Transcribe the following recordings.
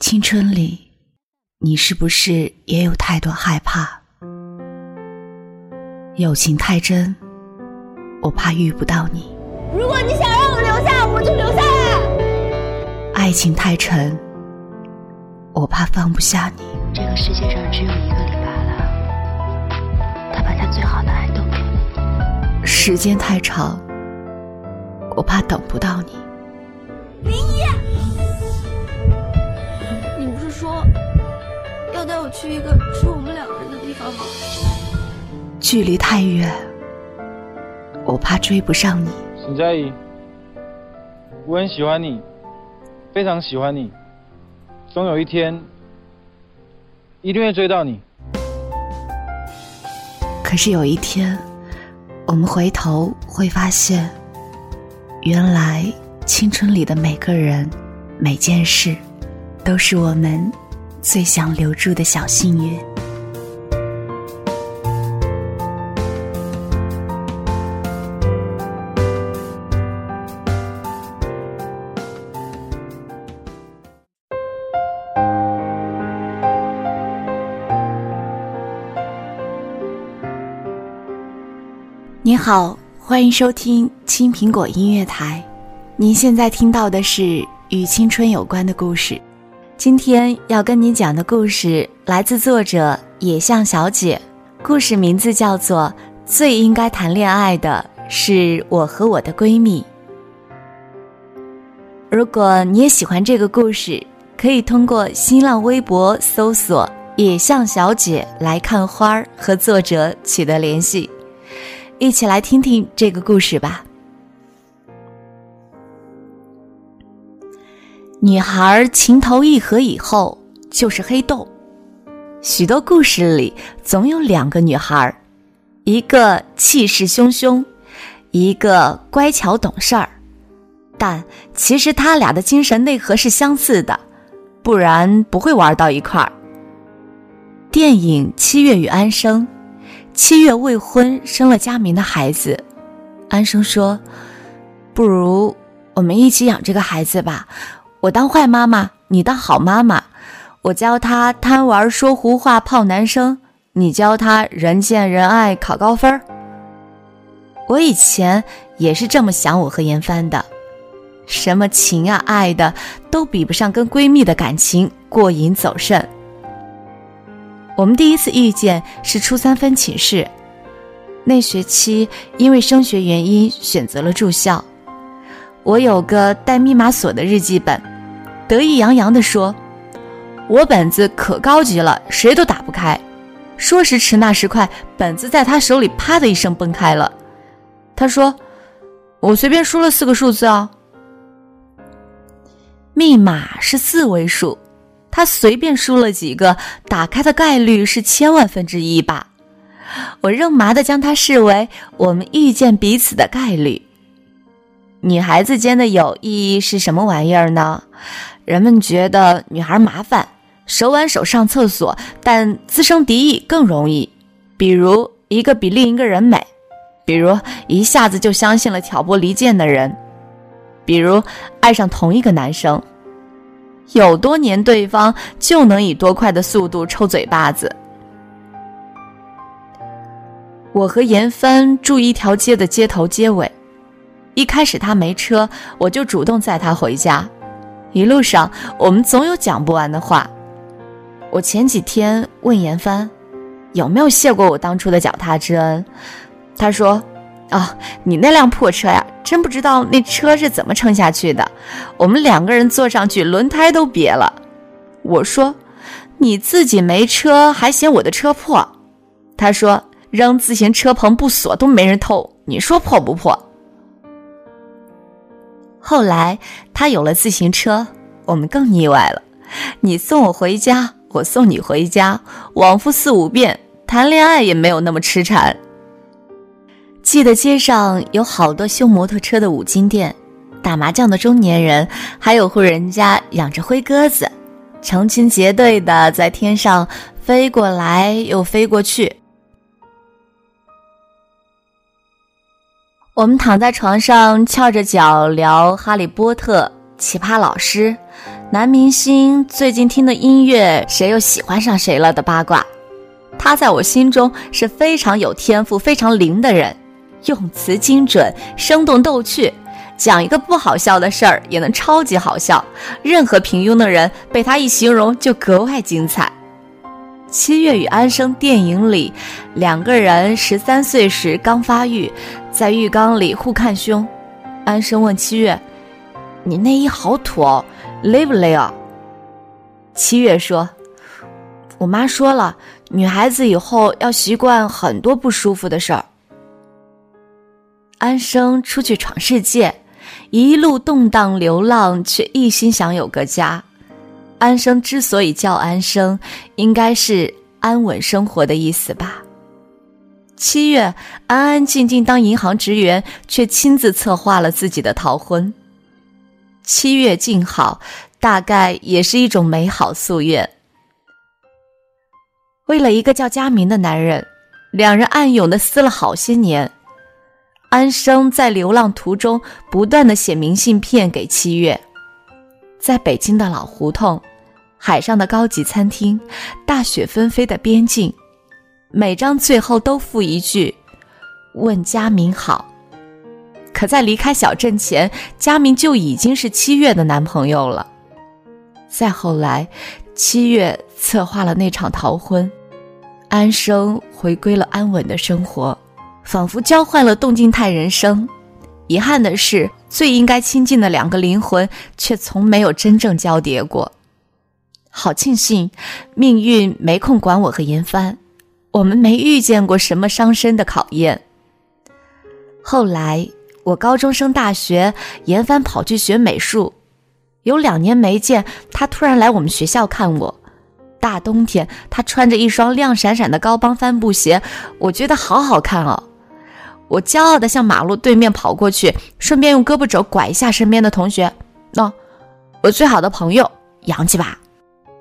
青春里，你是不是也有太多害怕？友情太真，我怕遇不到你；如果你想让我留下，我就留下来。爱情太沉，我怕放不下你。这个世界上只有一个李白了，他把他最好的爱都给你。时间太长，我怕等不到你。林一，你去一个只有我们两个人的地方吗？距离太远，我怕追不上你。沈佳宜，我很喜欢你，非常喜欢你，总有一天一定会追到你。可是有一天，我们回头会发现，原来青春里的每个人、每件事，都是我们最想留住的小幸运。你好，欢迎收听青苹果音乐台。您现在听到的是与青春有关的故事。今天要跟你讲的故事来自作者野象小姐，故事名字叫做《最应该谈恋爱的是我和我的闺蜜》。如果你也喜欢这个故事，可以通过新浪微博搜索“野象小姐”来看花儿和作者取得联系。一起来听听这个故事吧。女孩情投意合以后就是黑洞。许多故事里总有两个女孩，一个气势汹汹，一个乖巧懂事儿，但其实他俩的精神内核是相似的，不然不会玩到一块儿。电影《七月与安生》。七月未婚，生了佳明的孩子。安生说：“不如我们一起养这个孩子吧，我当坏妈妈，你当好妈妈。我教他贪玩、说胡话、泡男生，你教他人见人爱、考高分。”我以前也是这么想，我和严帆的，什么情啊、爱的，都比不上跟闺蜜的感情过瘾走肾。我们第一次遇见是初三分寝室，那学期因为升学原因选择了住校。我有个带密码锁的日记本，得意洋洋地说：“我本子可高级了，谁都打不开。”说时迟，那时快，本子在他手里啪的一声崩开了。他说：“我随便输了四个数字啊，密码是四位数。”他随便输了几个，打开的概率是千万分之一吧。我肉麻的将它视为我们遇见彼此的概率。女孩子间的友谊是什么玩意儿呢？人们觉得女孩麻烦，手挽手上厕所，但滋生敌意更容易。比如一个比另一个人美，比如一下子就相信了挑拨离间的人，比如爱上同一个男生。有多黏对方，就能以多快的速度抽嘴巴子。我和严帆住一条街的街头街尾，一开始他没车，我就主动载他回家。一路上，我们总有讲不完的话。我前几天问严帆，有没有谢过我当初的脚踏之恩？他说。哦，你那辆破车呀，真不知道那车是怎么撑下去的。我们两个人坐上去，轮胎都瘪了。我说，你自己没车，还嫌我的车破。他说，扔自行车棚不锁都没人偷，你说破不破？后来他有了自行车，我们更腻歪了。你送我回家，我送你回家，往复四五遍，谈恋爱也没有那么痴缠。记得街上有好多修摩托车的五金店，打麻将的中年人，还有户人家养着灰鸽子，成群结队的在天上飞过来又飞过去。我们躺在床上翘着脚聊《哈利波特》《奇葩老师》，男明星最近听的音乐，谁又喜欢上谁了的八卦。他在我心中是非常有天赋、非常灵的人，用词精准、生动逗趣，讲一个不好笑的事儿也能超级好笑。任何平庸的人被他一形容就格外精彩。七月与安生电影里，两个人十三岁时刚发育，在浴缸里互看胸。安生问七月：“你内衣好土哦，勒不勒啊？”七月说：“我妈说了。”女孩子以后要习惯很多不舒服的事儿。安生出去闯世界，一路动荡流浪，却一心想有个家。安生之所以叫安生，应该是安稳生活的意思吧。七月安安静静当银行职员，却亲自策划了自己的逃婚。七月静好，大概也是一种美好夙愿。为了一个叫佳明的男人，两人暗涌的撕了好些年。安生在流浪途中不断的写明信片给七月，在北京的老胡同、海上的高级餐厅、大雪纷飞的边境，每张最后都附一句“问佳明好”。可在离开小镇前，佳明就已经是七月的男朋友了。再后来，七月策划了那场逃婚。安生回归了安稳的生活，仿佛交换了动静态人生。遗憾的是，最应该亲近的两个灵魂却从没有真正交叠过。好庆幸，命运没空管我和严帆，我们没遇见过什么伤身的考验。后来，我高中升大学，严帆跑去学美术，有两年没见，他突然来我们学校看我。大冬天，他穿着一双亮闪闪的高帮帆布鞋，我觉得好好看哦。我骄傲地向马路对面跑过去，顺便用胳膊肘拐一下身边的同学。喏，我最好的朋友，洋气吧？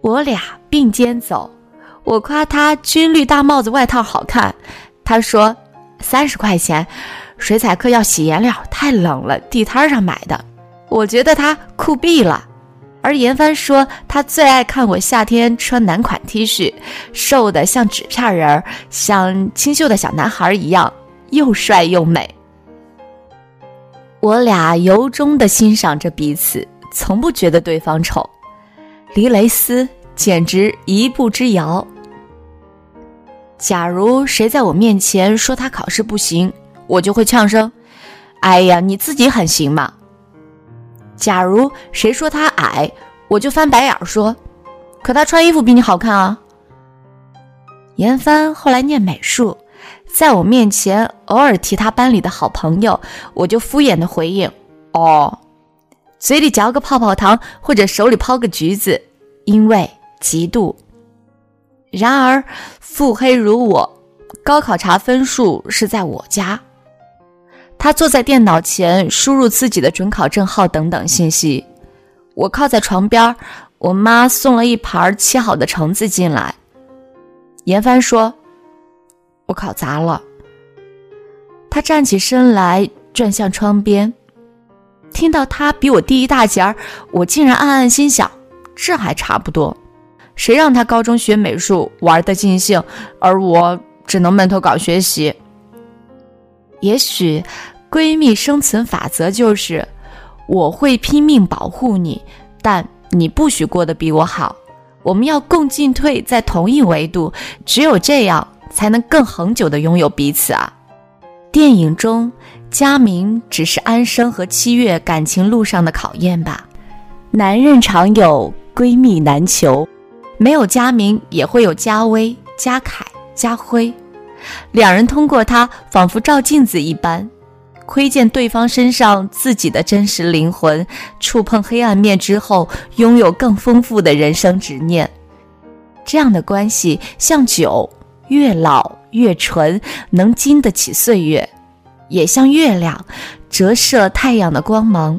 我俩并肩走，我夸他军绿大帽子外套好看，他说三十块钱，水彩课要洗颜料，太冷了，地摊上买的。我觉得他酷毙了。而严帆说，他最爱看我夏天穿男款 T 恤，瘦的像纸片人儿，像清秀的小男孩一样，又帅又美。我俩由衷的欣赏着彼此，从不觉得对方丑。离蕾丝简直一步之遥。假如谁在我面前说他考试不行，我就会呛声：“哎呀，你自己很行嘛。”假如谁说他矮，我就翻白眼说：“可他穿衣服比你好看啊。”严帆后来念美术，在我面前偶尔提他班里的好朋友，我就敷衍的回应：“哦。”嘴里嚼个泡泡糖或者手里抛个橘子，因为嫉妒。然而腹黑如我，高考查分数是在我家。他坐在电脑前，输入自己的准考证号等等信息。我靠在床边，我妈送了一盘切好的橙子进来。严帆说：“我考砸了。”他站起身来，转向窗边。听到他比我低一大截儿，我竟然暗暗心想：这还差不多。谁让他高中学美术玩的尽兴，而我只能闷头搞学习。也许，闺蜜生存法则就是：我会拼命保护你，但你不许过得比我好。我们要共进退，在同一维度，只有这样，才能更恒久的拥有彼此啊！电影中，佳明只是安生和七月感情路上的考验吧。男人常有闺蜜难求，没有佳明，也会有佳薇、佳凯、佳辉。两人通过他，仿佛照镜子一般，窥见对方身上自己的真实灵魂，触碰黑暗面之后，拥有更丰富的人生执念。这样的关系像酒，越老越纯，能经得起岁月；也像月亮，折射太阳的光芒，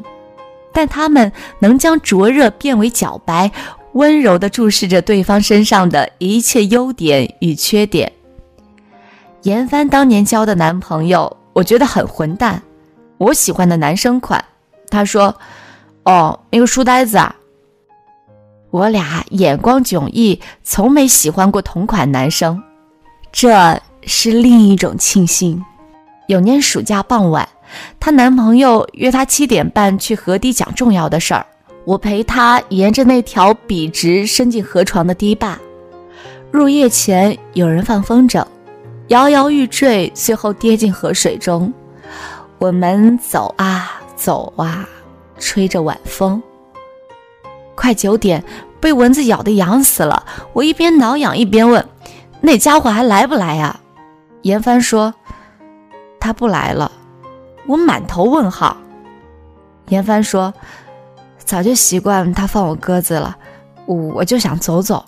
但他们能将灼热变为皎白，温柔地注视着对方身上的一切优点与缺点。严帆当年交的男朋友，我觉得很混蛋。我喜欢的男生款，他说：“哦，那个书呆子啊。”我俩眼光迥异，从没喜欢过同款男生，这是另一种庆幸。有年暑假傍晚，她男朋友约她七点半去河堤讲重要的事儿，我陪她沿着那条笔直伸进河床的堤坝。入夜前，有人放风筝，摇摇欲坠，最后跌进河水中。我们走啊走啊，吹着晚风。快九点，被蚊子咬得痒死了。我一边挠痒一边问：“那家伙还来不来呀？”严帆说：“他不来了。”我满头问号。严帆说：“早就习惯他放我鸽子了，我我就想走走。”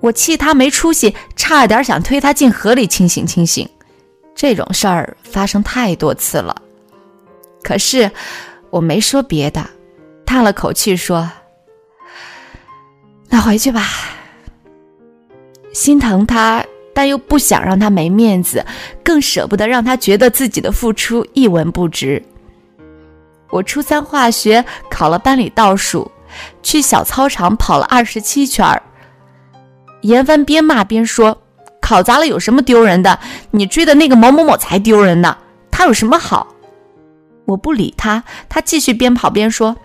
我气他没出息，差点想推他进河里清醒清醒。这种事儿发生太多次了，可是我没说别的，叹了口气说：“那回去吧。”心疼他，但又不想让他没面子，更舍不得让他觉得自己的付出一文不值。我初三化学考了班里倒数，去小操场跑了二十七圈儿。严帆边骂边说：“考砸了有什么丢人的？你追的那个某某某才丢人呢，他有什么好？”我不理他，他继续边跑边说：“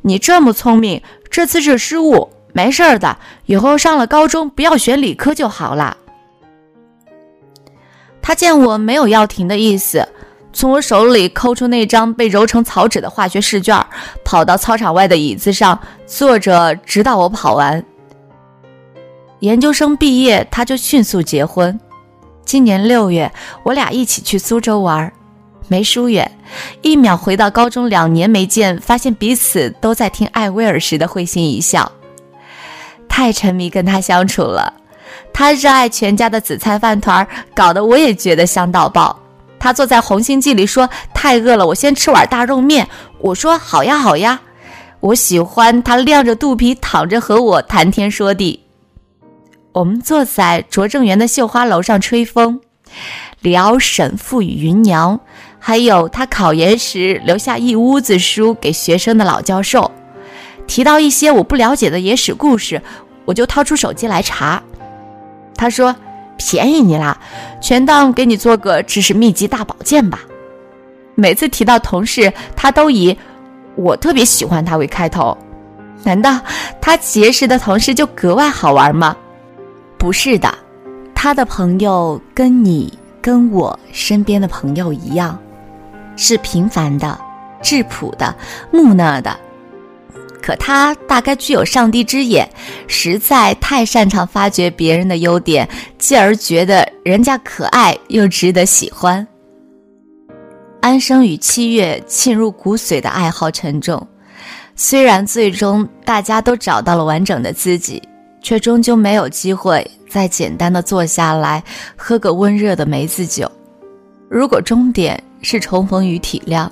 你这么聪明，这次是失误，没事儿的，以后上了高中不要选理科就好了。”他见我没有要停的意思，从我手里抠出那张被揉成草纸的化学试卷，跑到操场外的椅子上坐着，直到我跑完。研究生毕业，他就迅速结婚。今年六月，我俩一起去苏州玩，没疏远，一秒回到高中两年没见，发现彼此都在听艾薇儿时的会心一笑。太沉迷跟他相处了，他热爱全家的紫菜饭团，搞得我也觉得香到爆。他坐在红星记里说太饿了，我先吃碗大肉面。我说好呀好呀。我喜欢他亮着肚皮躺着和我谈天说地。我们坐在拙政园的绣花楼上吹风，聊沈父与芸娘，还有他考研时留下一屋子书给学生的老教授。提到一些我不了解的野史故事，我就掏出手机来查。他说：“便宜你啦，全当给你做个知识秘籍大保健吧。”每次提到同事，他都以“我特别喜欢他”为开头。难道他结识的同事就格外好玩吗？不是的，他的朋友跟你、跟我身边的朋友一样，是平凡的、质朴的、木讷的。可他大概具有上帝之眼，实在太擅长发掘别人的优点，继而觉得人家可爱又值得喜欢。安生与七月沁入骨髓的爱好沉重，虽然最终大家都找到了完整的自己。却终究没有机会再简单的坐下来喝个温热的梅子酒。如果终点是重逢与体谅，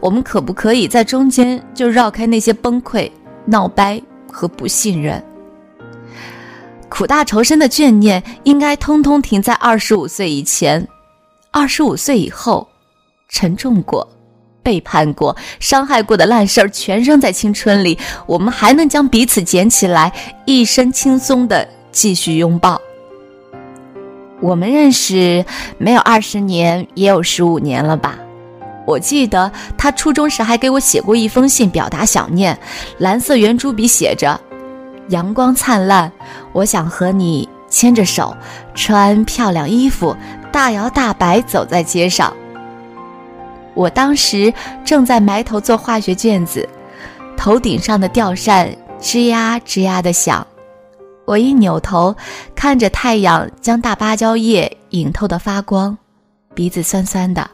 我们可不可以在中间就绕开那些崩溃、闹掰和不信任？苦大仇深的眷念应该通通停在二十五岁以前，二十五岁以后，沉重过。背叛过、伤害过的烂事儿全扔在青春里，我们还能将彼此捡起来，一身轻松的继续拥抱。我们认识没有二十年，也有十五年了吧？我记得他初中时还给我写过一封信，表达想念，蓝色圆珠笔写着：“阳光灿烂，我想和你牵着手，穿漂亮衣服，大摇大摆走在街上。”我当时正在埋头做化学卷子，头顶上的吊扇吱呀吱呀的响。我一扭头，看着太阳将大芭蕉叶影透的发光，鼻子酸酸的。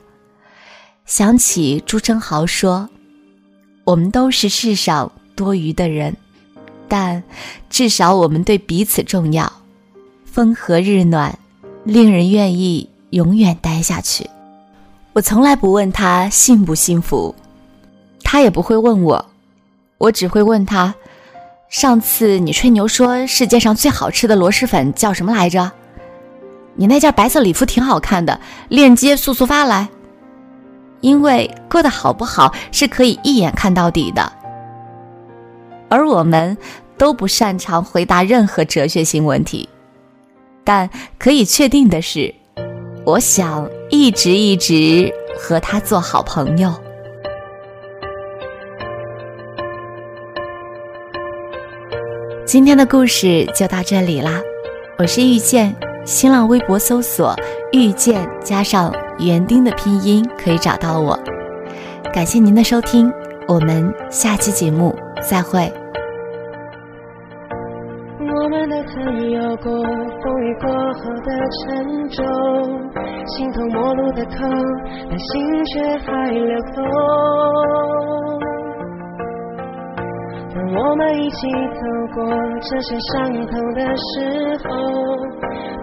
想起朱生豪说：“我们都是世上多余的人，但至少我们对彼此重要。风和日暖，令人愿意永远待下去。”我从来不问他幸不幸福，他也不会问我，我只会问他：上次你吹牛说世界上最好吃的螺蛳粉叫什么来着？你那件白色礼服挺好看的，链接速速发来。因为过得好不好是可以一眼看到底的。而我们都不擅长回答任何哲学性问题。但可以确定的是，我想一直一直和他做好朋友。今天的故事就到这里啦，我是遇见，新浪微博搜索“遇见”加上园丁的拼音可以找到我。感谢您的收听，我们下期节目再会。我们都曾有过风雨过后的沉重，形同陌路的口，但心却还流通。当我们一起走过这些伤痛的时候，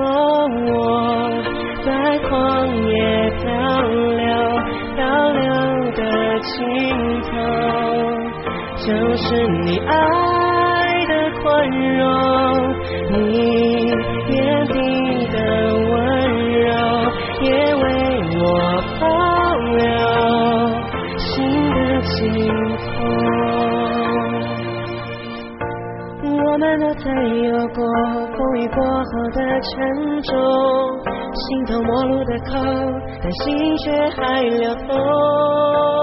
哦，我在旷野漂流，漂流的尽头，就是你爱的宽容，你眼底的温柔，也为我保留。心的尽头，我们都曾有过雨过后的沉重，形同陌路的口，但心却还流通。